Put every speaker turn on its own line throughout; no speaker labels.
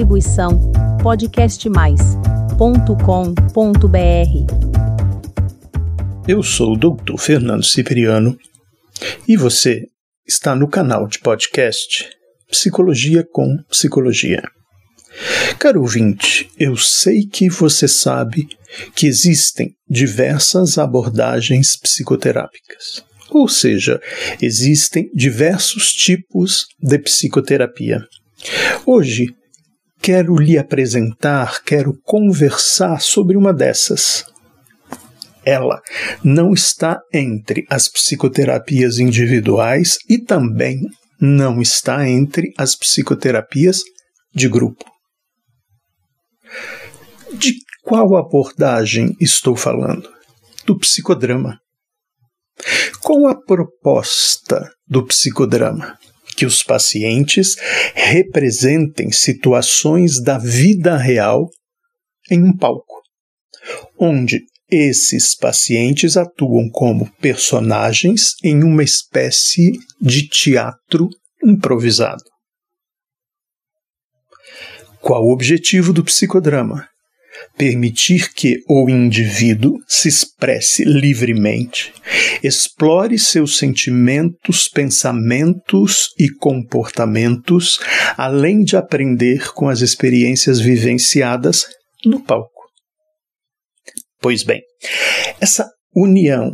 Distribuição podcastmais.com.br.
Eu sou o Dr. Fernando Cipriano e você está no canal de podcast Psicologia com Psicologia. Caro ouvinte, eu sei que você sabe que existem diversas abordagens psicoterápicas. Ou seja, existem diversos tipos de psicoterapia. Hoje, quero lhe apresentar, quero conversar sobre uma dessas. Ela não está entre as psicoterapias individuais e também não está entre as psicoterapias de grupo. De qual abordagem estou falando? Do psicodrama. Qual a proposta do psicodrama? Que os pacientes representem situações da vida real em um palco, onde esses pacientes atuam como personagens em uma espécie de teatro improvisado. Qual o objetivo do psicodrama? Permitir que o indivíduo se expresse livremente, explore seus sentimentos, pensamentos e comportamentos, além de aprender com as experiências vivenciadas no palco. Pois bem, essa união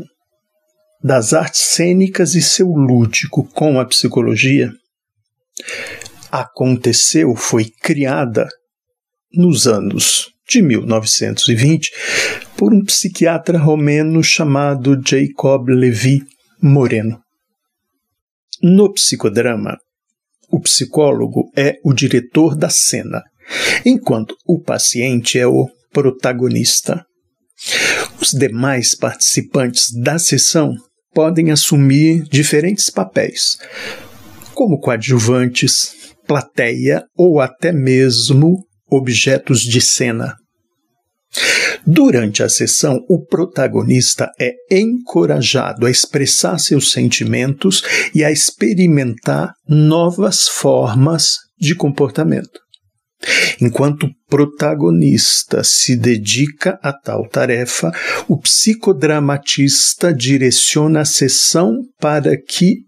das artes cênicas e seu lúdico com a psicologia aconteceu, foi criada nos anos de 1920 por um psiquiatra romeno chamado Jacob Levi Moreno. No psicodrama, o psicólogo é o diretor da cena, enquanto o paciente é o protagonista. Os demais participantes da sessão podem assumir diferentes papéis, como coadjuvantes, plateia ou até mesmo objetos de cena. Durante a sessão, o protagonista é encorajado a expressar seus sentimentos e a experimentar novas formas de comportamento. Enquanto o protagonista se dedica a tal tarefa, o psicodramatista direciona a sessão para que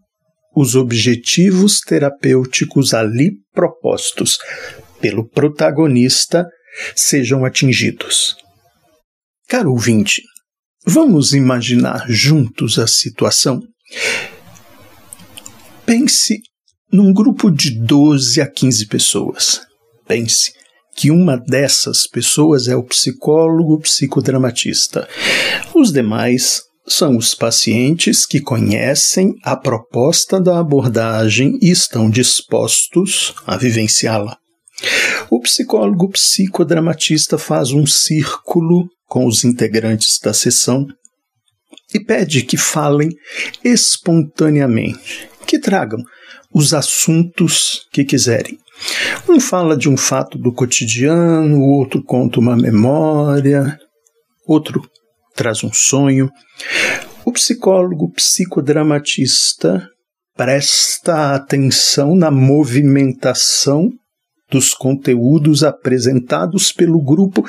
os objetivos terapêuticos ali propostos pelo protagonista sejam atingidos. Caro ouvinte, vamos imaginar juntos a situação? Pense num grupo de 12 a 15 pessoas. Pense que uma dessas pessoas é o psicólogo psicodramatista. Os demais são os pacientes que conhecem a proposta da abordagem e estão dispostos a vivenciá-la. O psicólogo psicodramatista faz um círculo com os integrantes da sessão e pede que falem espontaneamente, que tragam os assuntos que quiserem. Um fala de um fato do cotidiano, o outro conta uma memória, outro traz um sonho. O psicólogo psicodramatista presta atenção na movimentação dos conteúdos apresentados pelo grupo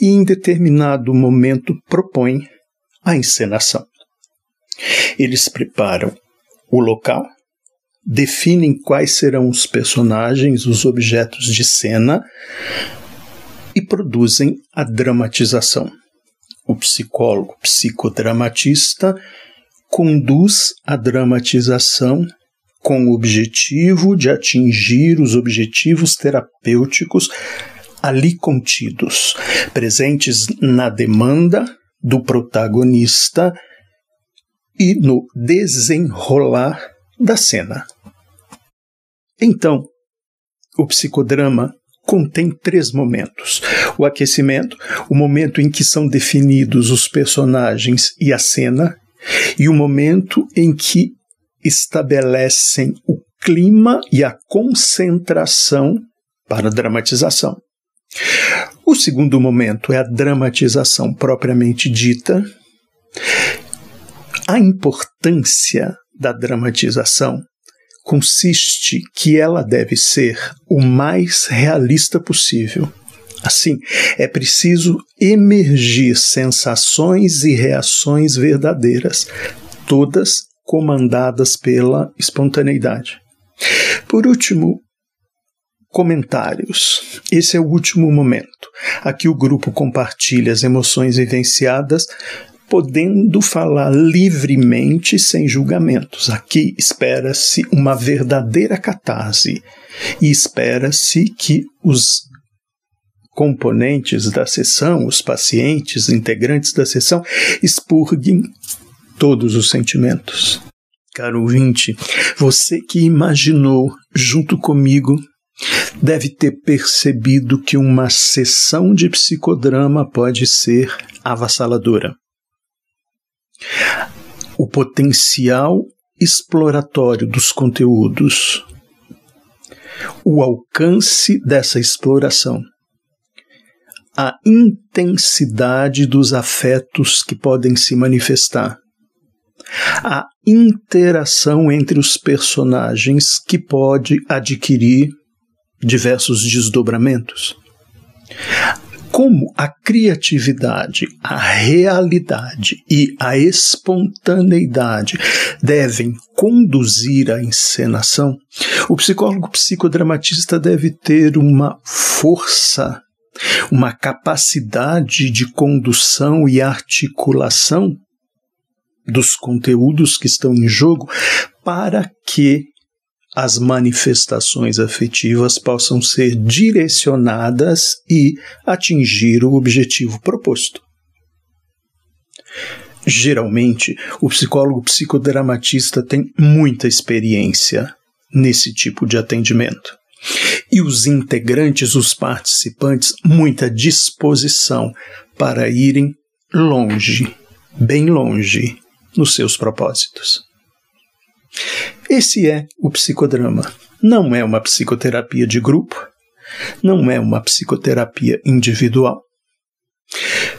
e, em determinado momento, propõe a encenação. Eles preparam o local, definem quais serão os personagens, os objetos de cena e produzem a dramatização. O psicólogo psicodramatista conduz a dramatização com o objetivo de atingir os objetivos terapêuticos ali contidos, presentes na demanda do protagonista e no desenrolar da cena. Então, o psicodrama contém três momentos: o aquecimento, o momento em que são definidos os personagens e a cena, e o momento em que estabelecem o clima e a concentração para a dramatização. O segundo momento é a dramatização propriamente dita. A importância da dramatização consiste que ela deve ser o mais realista possível. Assim, é preciso emergir sensações e reações verdadeiras, todas comandadas pela espontaneidade. Por último, comentários. Esse é o último momento. Aqui o grupo compartilha as emoções vivenciadas, podendo falar livremente sem julgamentos. Aqui espera-se uma verdadeira catarse e espera-se que os componentes da sessão, os pacientes, integrantes da sessão, expurguem todos os sentimentos. Caro ouvinte, você que imaginou junto comigo deve ter percebido que uma sessão de psicodrama pode ser avassaladora. O potencial exploratório dos conteúdos, o alcance dessa exploração, a intensidade dos afetos que podem se manifestar, a interação entre os personagens que pode adquirir diversos desdobramentos. Como a criatividade, a realidade e a espontaneidade devem conduzir a encenação, o psicólogo psicodramatista deve ter uma força, uma capacidade de condução e articulação dos conteúdos que estão em jogo para que as manifestações afetivas possam ser direcionadas e atingir o objetivo proposto. Geralmente, o psicólogo psicodramatista tem muita experiência nesse tipo de atendimento. E os integrantes, os participantes, muita disposição para irem longe, bem longe, nos seus propósitos. Esse é o psicodrama. Não é uma psicoterapia de grupo, não é uma psicoterapia individual.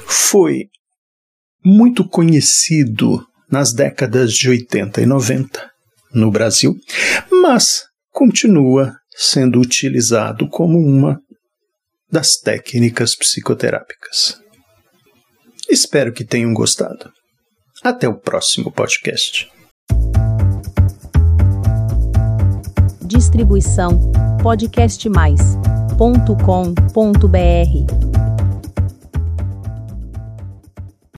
Foi muito conhecido nas décadas de 80 e 90 no Brasil, mas continua sendo utilizado como uma das técnicas psicoterápicas. Espero que tenham gostado. Até o próximo podcast.
Distribuição podcastmais.com.br